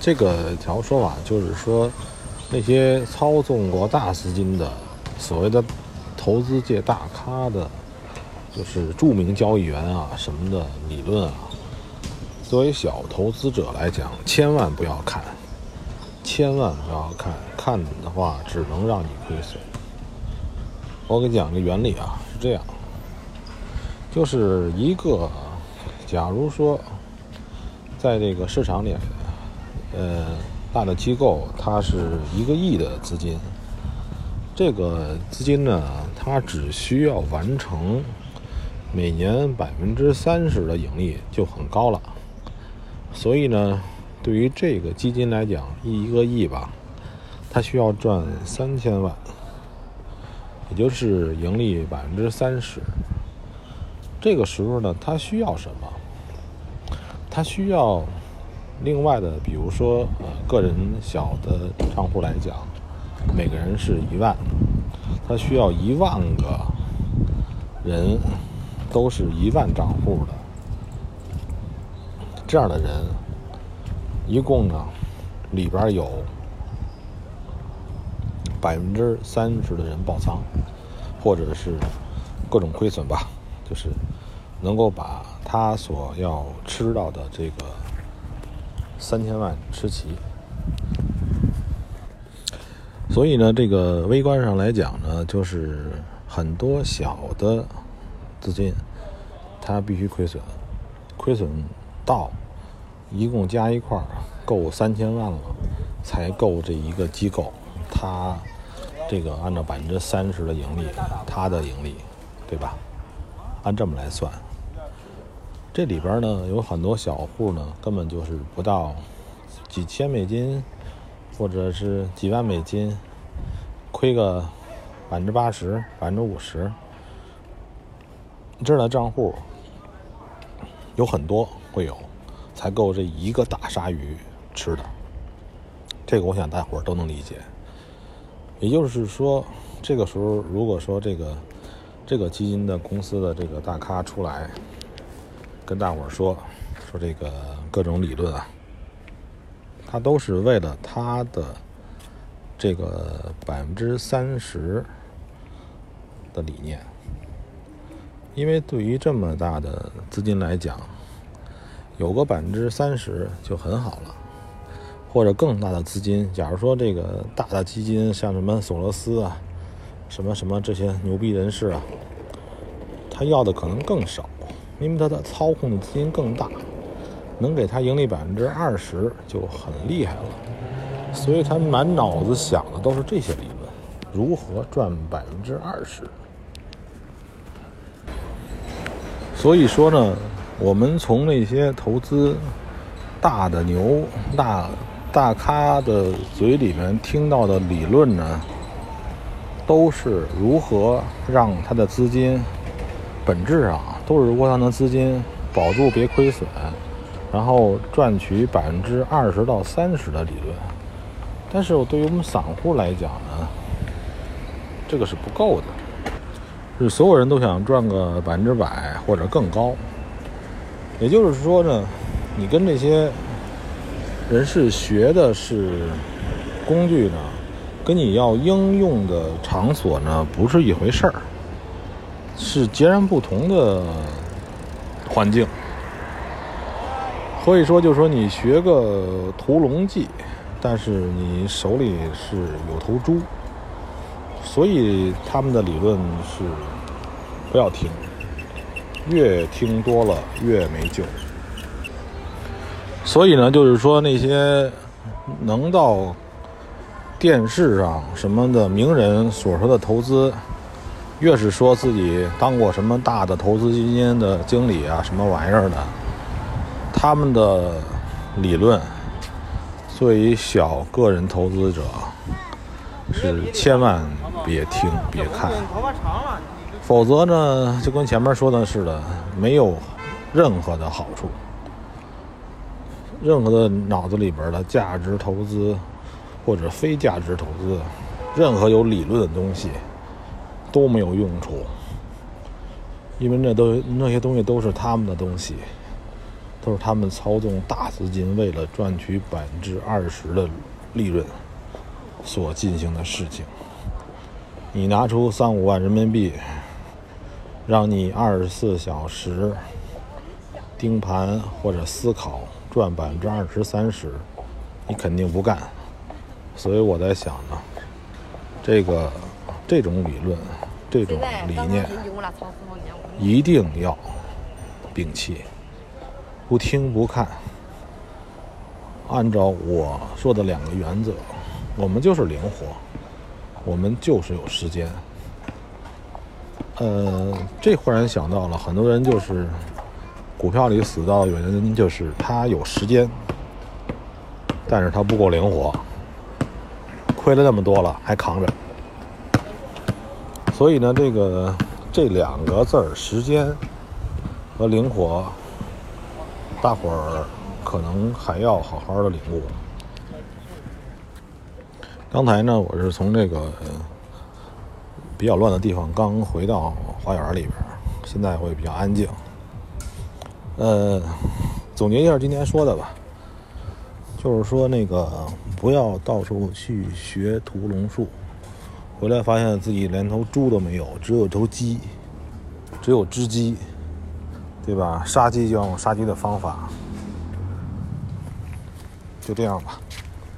这个条说法就是说，那些操纵过大资金的所谓的投资界大咖的，就是著名交易员啊什么的理论啊，作为小投资者来讲，千万不要看，千万不要看，看的话只能让你亏损。我给你讲个原理啊，是这样，就是一个，假如说，在这个市场里。呃，大的机构它是一个亿的资金，这个资金呢，它只需要完成每年百分之三十的盈利就很高了。所以呢，对于这个基金来讲，一个亿吧，它需要赚三千万，也就是盈利百分之三十。这个时候呢，它需要什么？它需要。另外的，比如说，呃，个人小的账户来讲，每个人是一万，他需要一万个人都是一万账户的，这样的人，一共呢，里边有百分之三十的人爆仓，或者是各种亏损吧，就是能够把他所要吃到的这个。三千万吃齐，所以呢，这个微观上来讲呢，就是很多小的资金，它必须亏损，亏损到一共加一块儿够三千万了，才够这一个机构，它这个按照百分之三十的盈利，它的盈利，对吧？按这么来算。这里边呢有很多小户呢，根本就是不到几千美金，或者是几万美金，亏个百分之八十、百分之五十。这样的账户有很多会有，才够这一个大鲨鱼吃的。这个我想大伙儿都能理解。也就是说，这个时候如果说这个这个基金的公司的这个大咖出来。跟大伙儿说说这个各种理论啊，他都是为了他的这个百分之三十的理念，因为对于这么大的资金来讲，有个百分之三十就很好了，或者更大的资金，假如说这个大的基金像什么索罗斯啊，什么什么这些牛逼人士啊，他要的可能更少。因为他的操控的资金更大，能给他盈利百分之二十就很厉害了，所以他满脑子想的都是这些理论，如何赚百分之二十。所以说呢，我们从那些投资大的牛、大大咖的嘴里面听到的理论呢，都是如何让他的资金本质上。都是窝囊的资金保住别亏损，然后赚取百分之二十到三十的利润。但是对于我们散户来讲呢，这个是不够的。是所有人都想赚个百分之百或者更高。也就是说呢，你跟这些人士学的是工具呢，跟你要应用的场所呢不是一回事儿。是截然不同的环境，所以说，就是说你学个屠龙记，但是你手里是有头猪，所以他们的理论是不要听，越听多了越没救。所以呢，就是说那些能到电视上什么的名人所说的投资。越是说自己当过什么大的投资基金的经理啊，什么玩意儿的，他们的理论，作为小个人投资者，是千万别听别看，否则呢，就跟前面说的似的，没有任何的好处，任何的脑子里边的价值投资或者非价值投资，任何有理论的东西。都没有用处，因为那都那些东西都是他们的东西，都是他们操纵大资金，为了赚取百分之二十的利润所进行的事情。你拿出三五万人民币，让你二十四小时盯盘或者思考赚百分之二十三十，你肯定不干。所以我在想呢，这个这种理论、这种理念一定要摒弃。不听不看，按照我说的两个原则，我们就是灵活，我们就是有时间。呃，这忽然想到了，很多人就是股票里死到的原因就是他有时间，但是他不够灵活，亏了那么多了还扛着。所以呢，这个这两个字儿，时间和灵活。大伙儿可能还要好好的领悟。刚才呢，我是从这个比较乱的地方刚回到花园里边，现在会比较安静。呃，总结一下今天说的吧，就是说那个不要到处去学屠龙术，回来发现自己连头猪都没有，只有头鸡，只有只鸡。对吧？杀鸡就要用杀鸡的方法，就这样吧。